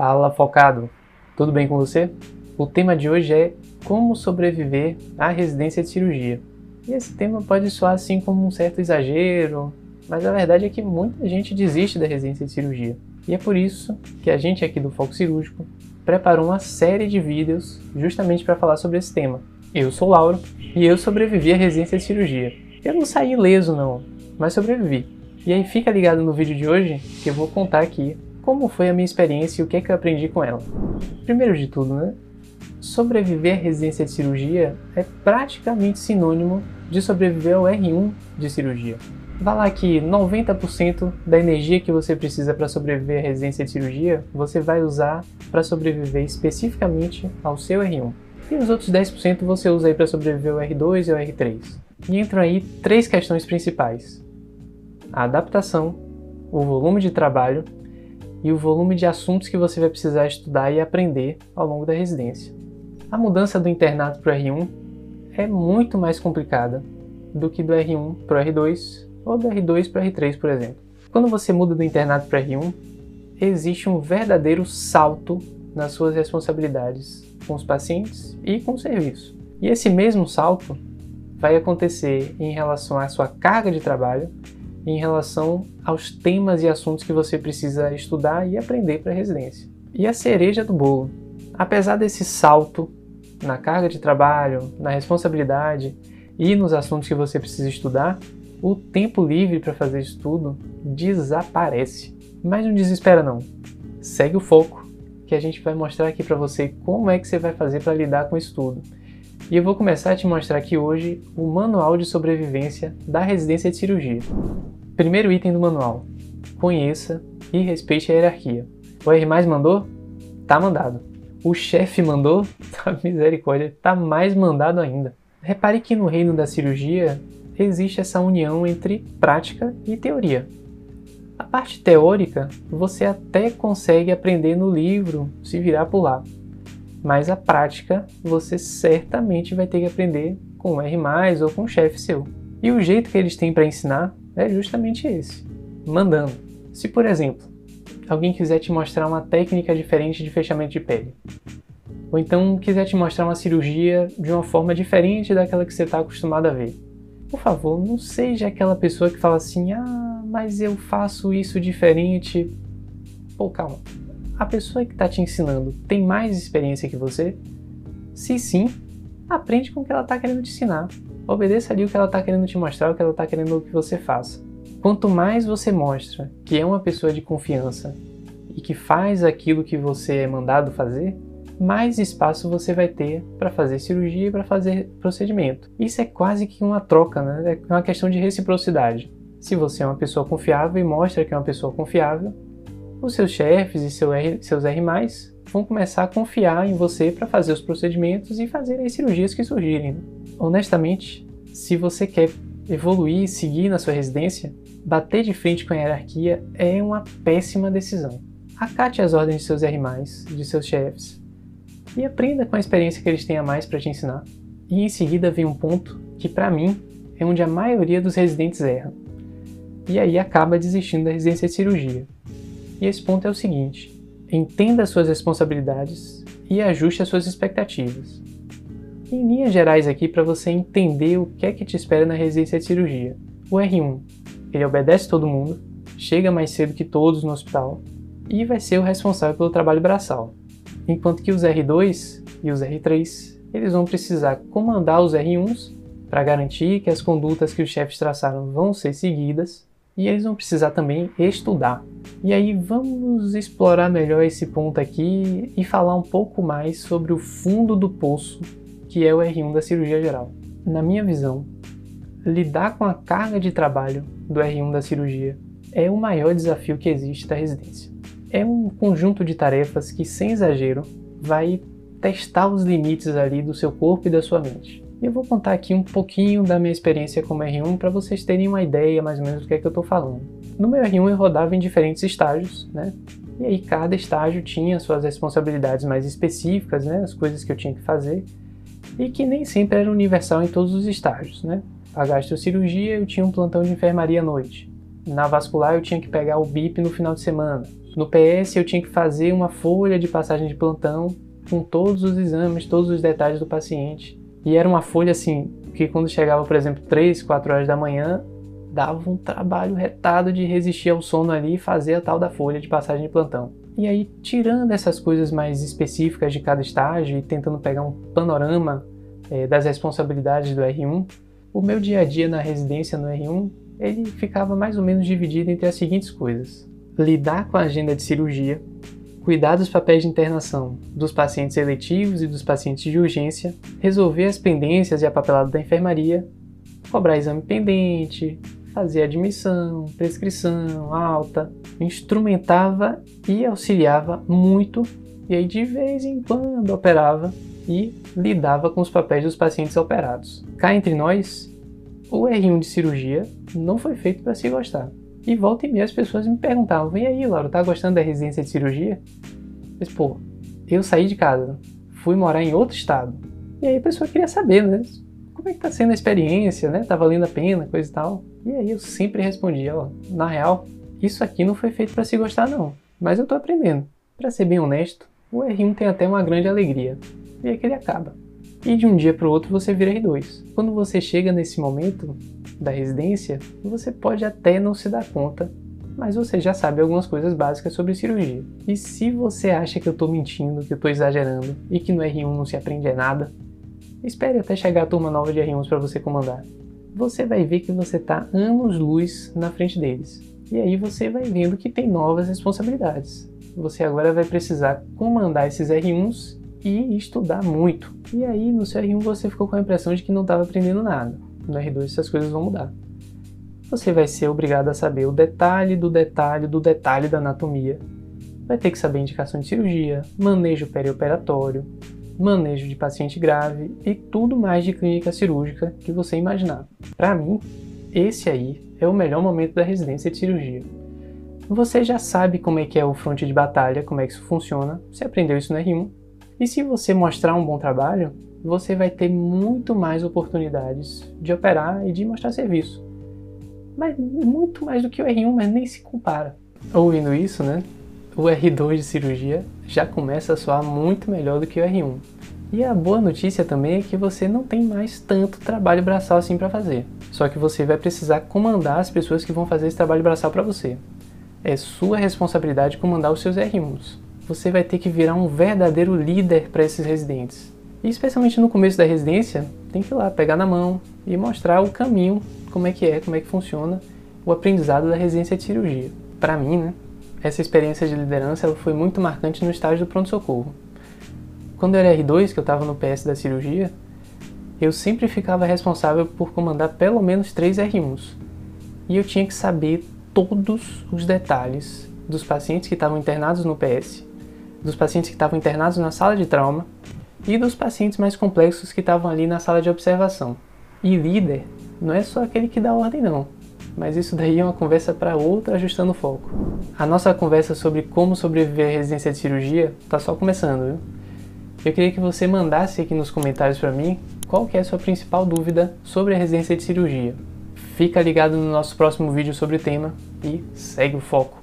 Fala focado, tudo bem com você? O tema de hoje é como sobreviver à residência de cirurgia. E esse tema pode soar assim como um certo exagero, mas a verdade é que muita gente desiste da residência de cirurgia. E é por isso que a gente aqui do Foco Cirúrgico preparou uma série de vídeos justamente para falar sobre esse tema. Eu sou Lauro e eu sobrevivi à residência de cirurgia. Eu não saí ileso não, mas sobrevivi. E aí fica ligado no vídeo de hoje que eu vou contar aqui como foi a minha experiência e o que, é que eu aprendi com ela. Primeiro de tudo, né? Sobreviver à residência de cirurgia é praticamente sinônimo de sobreviver ao R1 de cirurgia. Vá lá que 90% da energia que você precisa para sobreviver à residência de cirurgia, você vai usar para sobreviver especificamente ao seu R1. E os outros 10% você usa aí para sobreviver ao R2 e ao R3. E entram aí três questões principais: a adaptação, o volume de trabalho e o volume de assuntos que você vai precisar estudar e aprender ao longo da residência. A mudança do internato para o R1 é muito mais complicada do que do R1 para o R2 ou do R2 para o R3, por exemplo. Quando você muda do internato para R1, existe um verdadeiro salto nas suas responsabilidades com os pacientes e com o serviço. E esse mesmo salto vai acontecer em relação à sua carga de trabalho em relação aos temas e assuntos que você precisa estudar e aprender para a residência. E a cereja do bolo. Apesar desse salto na carga de trabalho, na responsabilidade e nos assuntos que você precisa estudar, o tempo livre para fazer estudo desaparece. Mas não desespera não. Segue o foco, que a gente vai mostrar aqui para você como é que você vai fazer para lidar com o estudo. E eu vou começar a te mostrar aqui hoje o manual de sobrevivência da residência de cirurgia. Primeiro item do manual: conheça e respeite a hierarquia. O R mais mandou? Tá mandado. O chefe mandou? Tá misericórdia, tá mais mandado ainda. Repare que no reino da cirurgia existe essa união entre prática e teoria. A parte teórica você até consegue aprender no livro, se virar por lá. Mas a prática você certamente vai ter que aprender com R ou com o chefe seu. E o jeito que eles têm para ensinar é justamente esse: mandando. Se, por exemplo, alguém quiser te mostrar uma técnica diferente de fechamento de pele, ou então quiser te mostrar uma cirurgia de uma forma diferente daquela que você está acostumado a ver, por favor, não seja aquela pessoa que fala assim: ah, mas eu faço isso diferente. Pô, calma. A pessoa que está te ensinando tem mais experiência que você? Se sim, aprende com o que ela está querendo te ensinar. Obedeça ali o que ela está querendo te mostrar, o que ela está querendo que você faça. Quanto mais você mostra que é uma pessoa de confiança e que faz aquilo que você é mandado fazer, mais espaço você vai ter para fazer cirurgia e para fazer procedimento. Isso é quase que uma troca, né? é uma questão de reciprocidade. Se você é uma pessoa confiável e mostra que é uma pessoa confiável, os seus chefes e seu R, seus R+, vão começar a confiar em você para fazer os procedimentos e fazer as cirurgias que surgirem. Honestamente, se você quer evoluir e seguir na sua residência, bater de frente com a hierarquia é uma péssima decisão. Acate as ordens de seus R+, de seus chefes, e aprenda com a experiência que eles têm a mais para te ensinar. E em seguida vem um ponto que, para mim, é onde a maioria dos residentes erra. E aí acaba desistindo da residência de cirurgia. E esse ponto é o seguinte: entenda as suas responsabilidades e ajuste as suas expectativas. Em linhas gerais aqui para você entender o que é que te espera na residência de cirurgia. O R1, ele obedece todo mundo, chega mais cedo que todos no hospital e vai ser o responsável pelo trabalho braçal. Enquanto que os R2 e os R3, eles vão precisar comandar os R1s para garantir que as condutas que os chefes traçaram vão ser seguidas e eles vão precisar também estudar. E aí vamos explorar melhor esse ponto aqui e falar um pouco mais sobre o fundo do poço que é o R1 da cirurgia geral. Na minha visão, lidar com a carga de trabalho do R1 da cirurgia é o maior desafio que existe da residência. É um conjunto de tarefas que, sem exagero, vai testar os limites ali do seu corpo e da sua mente. E eu vou contar aqui um pouquinho da minha experiência como R1 para vocês terem uma ideia mais ou menos do que é que eu estou falando. No meu R1 eu rodava em diferentes estágios, né? E aí cada estágio tinha suas responsabilidades mais específicas, né? As coisas que eu tinha que fazer e que nem sempre era universal em todos os estágios, né? A gastrocirurgia eu tinha um plantão de enfermaria à noite. Na vascular eu tinha que pegar o BIP no final de semana. No PS eu tinha que fazer uma folha de passagem de plantão com todos os exames, todos os detalhes do paciente. E era uma folha assim, que quando chegava, por exemplo, 3, 4 horas da manhã, dava um trabalho retado de resistir ao sono ali e fazer a tal da folha de passagem de plantão. E aí, tirando essas coisas mais específicas de cada estágio e tentando pegar um panorama é, das responsabilidades do R1, o meu dia a dia na residência no R1 ele ficava mais ou menos dividido entre as seguintes coisas: lidar com a agenda de cirurgia, cuidar dos papéis de internação dos pacientes eletivos e dos pacientes de urgência, resolver as pendências e a papelada da enfermaria, cobrar exame pendente, fazer admissão, prescrição, alta, instrumentava e auxiliava muito, e aí de vez em quando operava e lidava com os papéis dos pacientes operados. Cá entre nós, o R1 de cirurgia não foi feito para se gostar. E volta e meia as pessoas me perguntavam: e aí, Laura, tá gostando da residência de cirurgia? Mas, pô, eu saí de casa, fui morar em outro estado. E aí a pessoa queria saber, né? Como é que tá sendo a experiência, né? Tá valendo a pena, coisa e tal. E aí eu sempre respondia, ó, na real, isso aqui não foi feito para se gostar não, mas eu tô aprendendo. Para ser bem honesto, o R1 tem até uma grande alegria. E que ele acaba. E de um dia para o outro você vira R2. Quando você chega nesse momento da residência, você pode até não se dar conta, mas você já sabe algumas coisas básicas sobre cirurgia. E se você acha que eu estou mentindo, que eu estou exagerando e que no R1 não se aprende nada, espere até chegar a turma nova de R1s para você comandar. Você vai ver que você está anos-luz na frente deles. E aí você vai vendo que tem novas responsabilidades. Você agora vai precisar comandar esses R1s e estudar muito. E aí no seu R1 você ficou com a impressão de que não estava aprendendo nada. No R2 essas coisas vão mudar. Você vai ser obrigado a saber o detalhe do detalhe do detalhe da anatomia. Vai ter que saber indicação de cirurgia, manejo perioperatório, manejo de paciente grave e tudo mais de clínica cirúrgica que você imaginar. Para mim, esse aí é o melhor momento da residência de cirurgia. Você já sabe como é que é o fronte de batalha, como é que isso funciona, você aprendeu isso no R1, e se você mostrar um bom trabalho, você vai ter muito mais oportunidades de operar e de mostrar serviço. Mas muito mais do que o R1, mas nem se compara. Ouvindo isso, né? O R2 de cirurgia já começa a soar muito melhor do que o R1. E a boa notícia também é que você não tem mais tanto trabalho braçal assim para fazer. Só que você vai precisar comandar as pessoas que vão fazer esse trabalho braçal para você. É sua responsabilidade comandar os seus R1s você vai ter que virar um verdadeiro líder para esses residentes. E especialmente no começo da residência, tem que ir lá pegar na mão e mostrar o caminho, como é que é, como é que funciona o aprendizado da residência de cirurgia. Para mim, né, essa experiência de liderança foi muito marcante no estágio do pronto-socorro. Quando eu era R2, que eu estava no PS da cirurgia, eu sempre ficava responsável por comandar pelo menos três R1s. E eu tinha que saber todos os detalhes dos pacientes que estavam internados no PS dos pacientes que estavam internados na sala de trauma e dos pacientes mais complexos que estavam ali na sala de observação. E líder não é só aquele que dá ordem, não. Mas isso daí é uma conversa para outra ajustando o foco. A nossa conversa sobre como sobreviver à residência de cirurgia está só começando, viu? Eu queria que você mandasse aqui nos comentários para mim qual que é a sua principal dúvida sobre a residência de cirurgia. Fica ligado no nosso próximo vídeo sobre o tema e segue o foco.